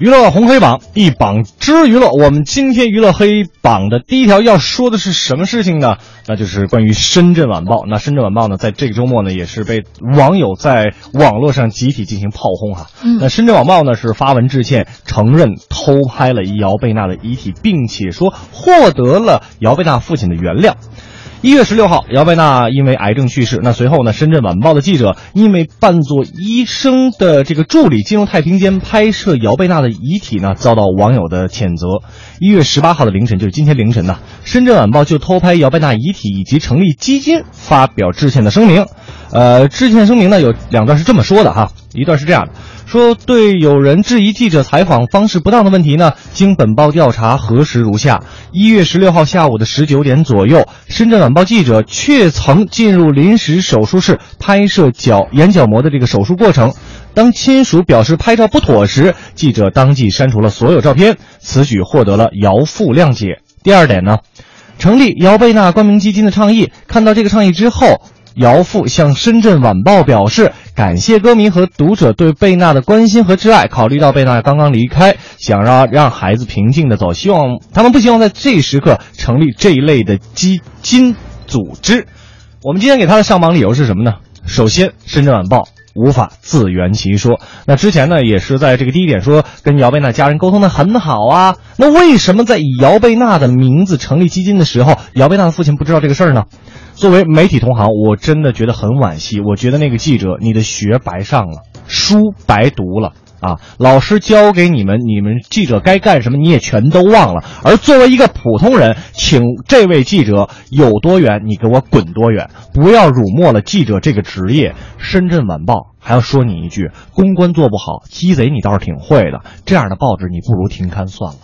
娱乐红黑榜一榜之娱乐，我们今天娱乐黑榜的第一条要说的是什么事情呢？那就是关于深圳晚报。那深圳晚报呢，在这个周末呢，也是被网友在网络上集体进行炮轰哈。嗯那深圳晚报呢是发文致歉，承认偷拍了姚贝娜的遗体，并且说获得了姚贝娜父亲的原谅。一月十六号，姚贝娜因为癌症去世。那随后呢，深圳晚报的记者因为扮作医生的这个助理进入太平间拍摄姚贝娜的遗体呢，遭到网友的谴责。一月十八号的凌晨，就是今天凌晨呢，深圳晚报就偷拍姚贝娜遗体以及成立基金，发表致歉的声明。呃，致歉声明呢有两段是这么说的哈，一段是这样的。说对有人质疑记者采访方式不当的问题呢，经本报调查核实如下：一月十六号下午的十九点左右，深圳晚报记者确曾进入临时手术室拍摄角眼角膜的这个手术过程。当亲属表示拍照不妥时，记者当即删除了所有照片，此举获得了姚父谅解。第二点呢，成立姚贝娜冠名基金的倡议，看到这个倡议之后。姚父向深圳晚报表示，感谢歌迷和读者对贝娜的关心和挚爱。考虑到贝娜刚刚离开，想让让孩子平静的走，希望他们不希望在这一时刻成立这一类的基金组织。我们今天给他的上榜理由是什么呢？首先，深圳晚报无法自圆其说。那之前呢，也是在这个第一点说跟姚贝娜家人沟通的很好啊。那为什么在以姚贝娜的名字成立基金的时候，姚贝娜的父亲不知道这个事儿呢？作为媒体同行，我真的觉得很惋惜。我觉得那个记者，你的学白上了，书白读了啊！老师教给你们，你们记者该干什么，你也全都忘了。而作为一个普通人，请这位记者有多远，你给我滚多远，不要辱没了记者这个职业。深圳晚报还要说你一句，公关做不好，鸡贼你倒是挺会的。这样的报纸，你不如停刊算了。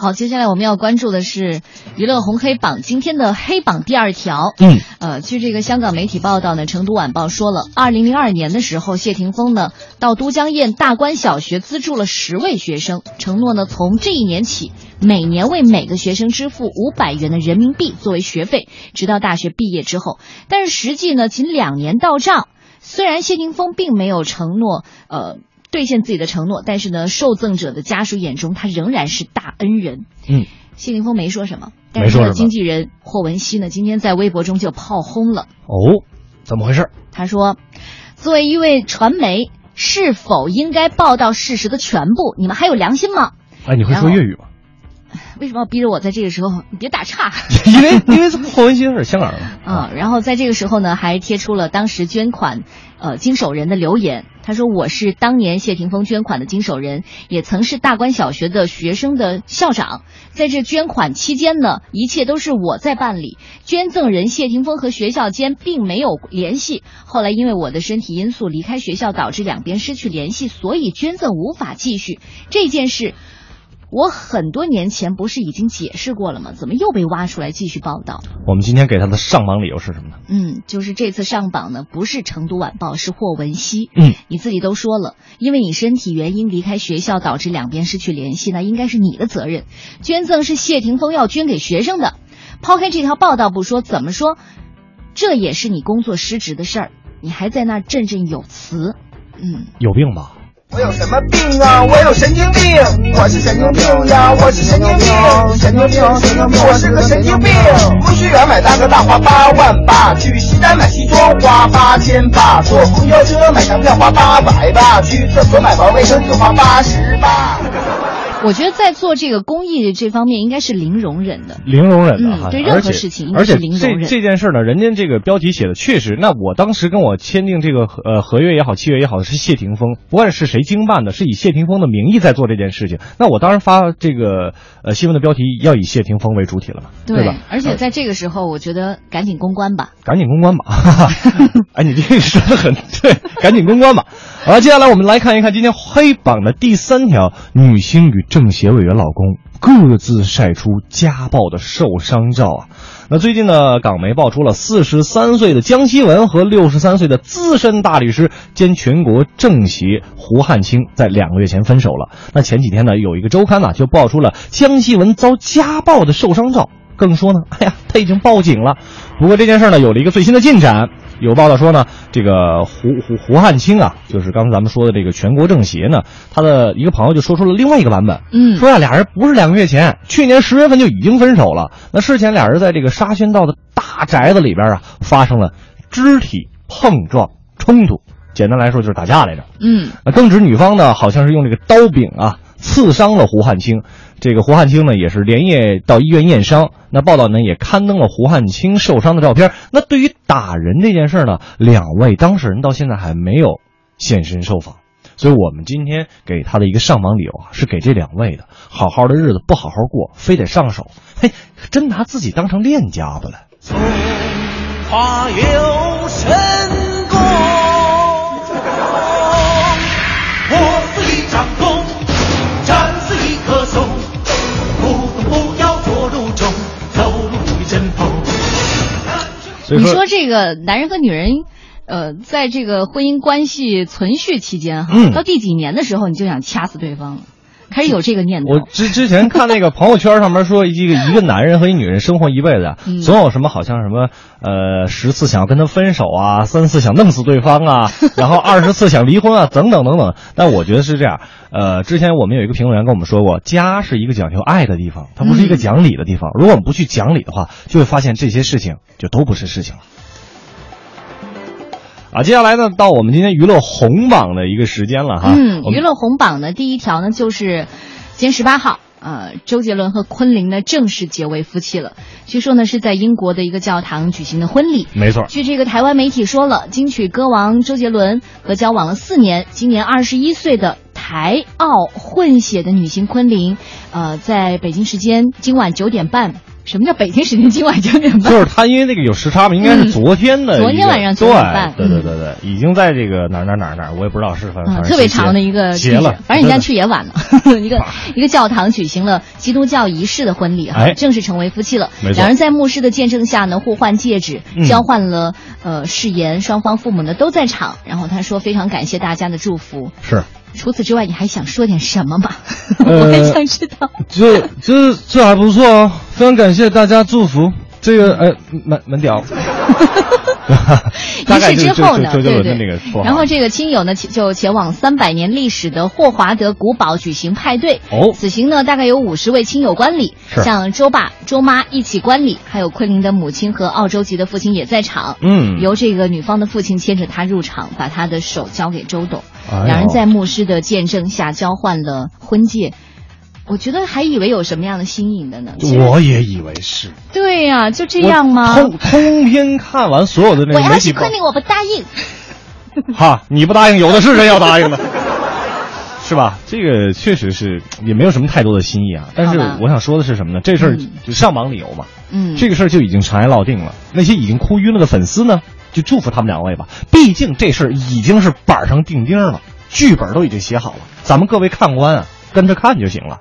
好，接下来我们要关注的是娱乐红黑榜今天的黑榜第二条。嗯，呃，据这个香港媒体报道呢，成都晚报说了，二零零二年的时候，谢霆锋呢到都江堰大关小学资助了十位学生，承诺呢从这一年起，每年为每个学生支付五百元的人民币作为学费，直到大学毕业之后。但是实际呢，仅两年到账。虽然谢霆锋并没有承诺，呃。兑现自己的承诺，但是呢，受赠者的家属眼中，他仍然是大恩人。嗯，谢霆锋没说什么，但是他的经纪人霍汶希呢，今天在微博中就炮轰了。哦，怎么回事？他说：“作为一位传媒，是否应该报道事实的全部？你们还有良心吗？”哎，你会说粤语吗？为什么要逼着我在这个时候？你别打岔。因为因为霍汶希是香港人嘛。啊、嗯，然后在这个时候呢，还贴出了当时捐款呃经手人的留言。他说：“我是当年谢霆锋捐款的经手人，也曾是大关小学的学生的校长。在这捐款期间呢，一切都是我在办理。捐赠人谢霆锋和学校间并没有联系。后来因为我的身体因素离开学校，导致两边失去联系，所以捐赠无法继续。这件事。”我很多年前不是已经解释过了吗？怎么又被挖出来继续报道？我们今天给他的上榜理由是什么呢？嗯，就是这次上榜呢，不是成都晚报，是霍汶希。嗯，你自己都说了，因为你身体原因离开学校，导致两边失去联系，那应该是你的责任。捐赠是谢霆锋要捐给学生的，抛开这条报道不说，怎么说，这也是你工作失职的事儿，你还在那振振有词。嗯，有病吧？我有什么病啊？我有神经病，我是神经病呀，我是神经病，神经病，神经病，我是个神经病。不需员买大哥大花八万八，去西单买西装花八千八，坐公交车买张票花八百八，去厕所买包卫生纸花八十八。我觉得在做这个公益这方面应该是零容忍的，零容忍的哈、嗯，对任何事情应该是零容忍。而且这这件事呢，人家这个标题写的确实，那我当时跟我签订这个呃合约也好，契约也好，是谢霆锋，不管是谁经办的，是以谢霆锋的名义在做这件事情。那我当然发这个呃新闻的标题要以谢霆锋为主体了嘛，对,对吧？而且在这个时候，我觉得赶紧公关吧，赶紧公关吧。哎，你这个说的很对，赶紧公关吧。好了，接下来我们来看一看今天黑榜的第三条：女星与政协委员老公各自晒出家暴的受伤照啊。那最近呢，港媒爆出了四十三岁的江希文和六十三岁的资深大律师兼全国政协胡汉清在两个月前分手了。那前几天呢，有一个周刊呢就爆出了江希文遭家暴的受伤照，更说呢，哎呀，他已经报警了。不过这件事呢，有了一个最新的进展。有报道说呢，这个胡胡胡汉清啊，就是刚才咱们说的这个全国政协呢，他的一个朋友就说出了另外一个版本，嗯说呀，俩人不是两个月前，去年十月份就已经分手了。那事前俩人在这个沙宣道的大宅子里边啊，发生了肢体碰撞冲突，简单来说就是打架来着。嗯那更指女方呢，好像是用这个刀柄啊刺伤了胡汉清。这个胡汉清呢，也是连夜到医院验伤。那报道呢，也刊登了胡汉清受伤的照片。那对于打人这件事呢，两位当事人到现在还没有现身受访。所以我们今天给他的一个上访理由啊，是给这两位的，好好的日子不好好过，非得上手，嘿，真拿自己当成练家子了。中华有神所以你说这个男人和女人，呃，在这个婚姻关系存续期间哈，嗯到第几年的时候你就想掐死对方了，开始有这个念头。我之 之前看那个朋友圈上面说，一个一个男人和一女人生活一辈子总有什么好像什么呃十次想要跟他分手啊，三次想弄死对方啊，然后二十次想离婚啊，等等等等。但我觉得是这样，呃，之前我们有一个评论员跟我们说过，家是一个讲究爱的地方，它不是一个讲理的地方。如果我们不去讲理的话，就会发现这些事情就都不是事情了。啊，接下来呢，到我们今天娱乐红榜的一个时间了哈。嗯，娱乐红榜呢，第一条呢就是今天十八号。呃，周杰伦和昆凌呢正式结为夫妻了。据说呢是在英国的一个教堂举行的婚礼。没错，据这个台湾媒体说了，金曲歌王周杰伦和交往了四年、今年二十一岁的台澳混血的女星昆凌，呃，在北京时间今晚九点半。什么叫北京时间今晚九点半？就是他，因为那个有时差嘛，应该是昨天的、嗯昨天晚上对9点半对对对对，已经在这个哪儿哪儿哪儿哪儿，我也不知道是反正、嗯，特别长的一个地址结了，反正人家去也晚了。一个一个教堂举行了基督教仪式的婚礼哈，哎正式成为夫妻了。两人在牧师的见证下呢，互换戒指，嗯交换了呃誓言，双方父母呢都在场。然后他说非常感谢大家的祝福。是，除此之外，你还想说点什么吗？呃 我很想知道。这这这还不错哦，非常感谢大家祝福。这个哎，蛮蛮屌。大概仪就是式之后呢，对对那个绰号然后这个亲友呢就前往三百年历史的霍华德古堡举行派对。哦此行呢大概有五十位亲友观礼，像周爸、周妈一起观礼，还有昆凌的母亲和澳洲籍的父亲也在场。嗯由这个女方的父亲牵着她入场，把她的手交给周董，哎两人在牧师的见证下交换了婚戒。我觉得还以为有什么样的新颖的呢？我也以为是对呀、就这样吗？通通篇看完所有的那我个媒体报要是昆，凌，我不答应。哈，你不答应，有的是人要答应的，是吧？这个确实是也没有什么太多的新意啊。但是我想说的是什么呢？这事儿嗯就上榜理由嘛，嗯，这个事儿就已经尘埃落定了。那些已经哭晕了的粉丝呢，就祝福他们两位吧。毕竟这事儿已经是板上钉钉了，剧本都已经写好了，咱们各位看官啊，跟着看就行了。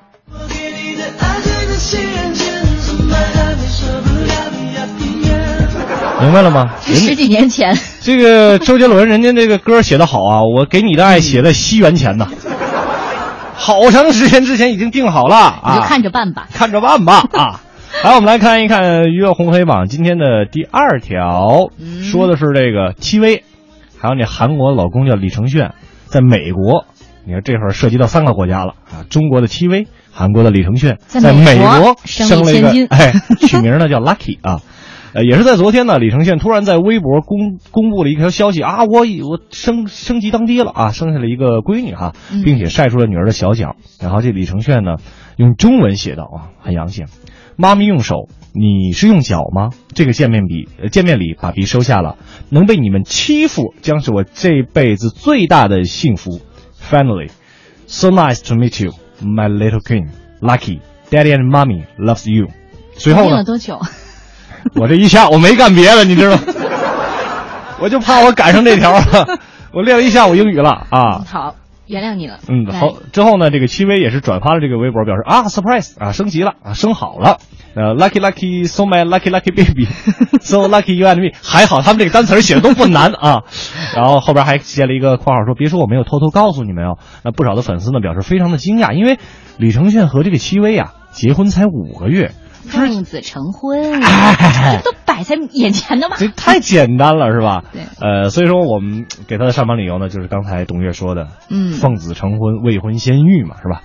明白了吗？十几年前。这个周杰伦，人家这个歌写的好啊，我给你的爱写在西元前呢，好长时间之前已经定好了啊，你就看着办吧。看着办吧啊。来，我们来看一看娱乐红黑榜今天的第二条，嗯说的是这个戚薇，还有那韩国老公叫李承铉，在美国，你看这会儿涉及到三个国家了啊，中国的戚薇，韩国的李承铉，在在美美国国生生了一个哎，取名呢叫 Lucky 啊。呃，也是在昨天呢，李承铉突然在微博公公布了一条消息啊，我我升升级当爹了啊，生下了一个闺女哈、嗯并且晒出了女儿的小脚。然后这李承铉呢，用中文写道啊，很洋气，妈咪用手，你是用脚吗？这个见面礼，呃见面礼把笔收下了，能被你们欺负将是我这辈子最大的幸福。Finally, so nice to meet you, my little queen. Lucky, Daddy and Mommy loves you. 随后呢定了，多久？我这一下我没干别的，你知道吗？我就怕我赶上这条了。我练了一下午英语了啊！好，原谅你了。嗯，好。之后呢，这个戚薇也是转发了这个微博，表示啊，surprise 啊，升级了啊，升好了。呃，lucky lucky so my lucky lucky baby，so lucky you and me，还好他们这个单词写的都不难啊。然后后边还接了一个括号说，别说我没有偷偷告诉你们哦。那不少的粉丝呢表示非常的惊讶，因为李承铉和这个戚薇啊结婚才五个月，奉子成婚，哎这都摆在眼前的嘛。这太简单了是吧？对呃，所以说我们给他的上榜理由呢，就是刚才董月说的，嗯奉子成婚，未婚先育嘛，是吧？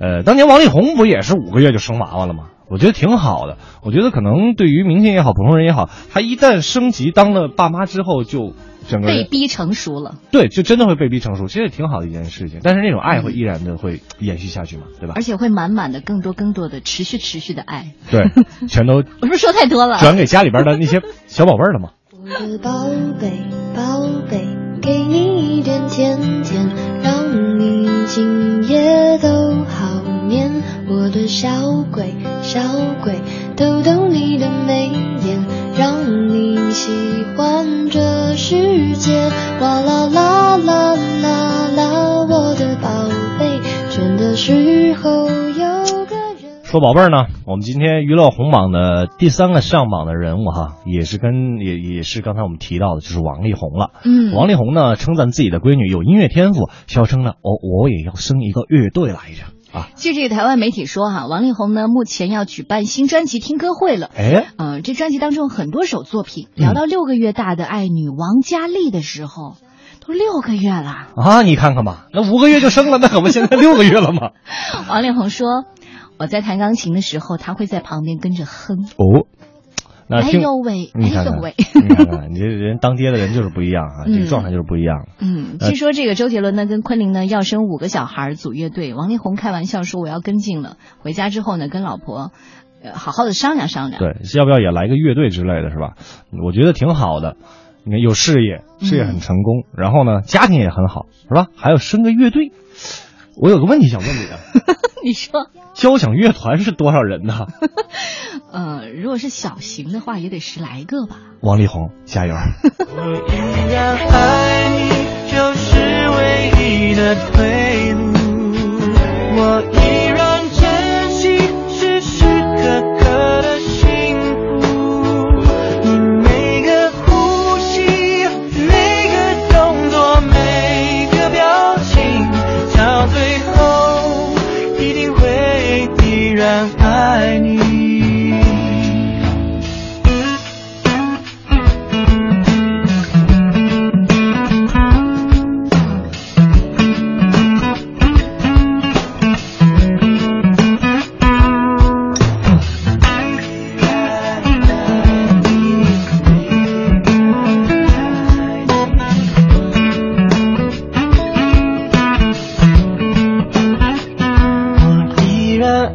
呃，当年王力宏不也是五个月就生娃娃了吗？我觉得挺好的。我觉得可能对于明星也好，普通人也好，他一旦升级当了爸妈之后，就整个人被逼成熟了，对，就真的会被逼成熟，其实也挺好的一件事情。但是那种爱会依然的会延续下去嘛，对吧而？且会满满的更多更多的持续持续的爱。对，全都我是不是说太多了？转给家里边的那些小宝贝儿了吗。我的宝贝，宝贝，给你一点甜甜，让你今夜都好眠。我的小鬼，小鬼，逗逗你的眉眼，让你喜欢这世界。哇啦啦啦啦啦，我的宝贝，倦的时候有个人。说宝贝儿呢，我们今天娱乐红榜的第三个上榜的人物哈，也是跟也也是刚才我们提到的，就是王力宏了。嗯王力宏呢称赞自己的闺女有音乐天赋，笑称呢，哦，我也要生一个乐队来着啊！据这个台湾媒体说哈，王力宏呢目前要举办新专辑听歌会了。哎，呃，这专辑当中有很多首作品。嗯聊到六个月大的爱女王佳丽的时候，都六个月了。啊，你看看吧，那五个月就生了，那可不现在六个月了吗？王力宏说，我在弹钢琴的时候，他会在旁边跟着哼。哦，那哎呦喂，哎你看看，呦喂。你看看，你这人当爹的人就是不一样啊，这个嗯状态就是不一样。嗯，呃据说这个周杰伦呢跟昆凌呢要生五个小孩组乐队，王力宏开玩笑说我要跟进了，回家之后呢跟老婆，呃好好的商量商量。对，要不要也来个乐队之类的，是吧？我觉得挺好的。你看，有事业，事业很成功，然后呢，家庭也很好，是吧？还要生个乐队。我有个问题想问你啊，你说，交响乐团是多少人呢？呃，如果是小型的话，也得十来个吧。王力宏，加油！我依然爱你，就是唯一的退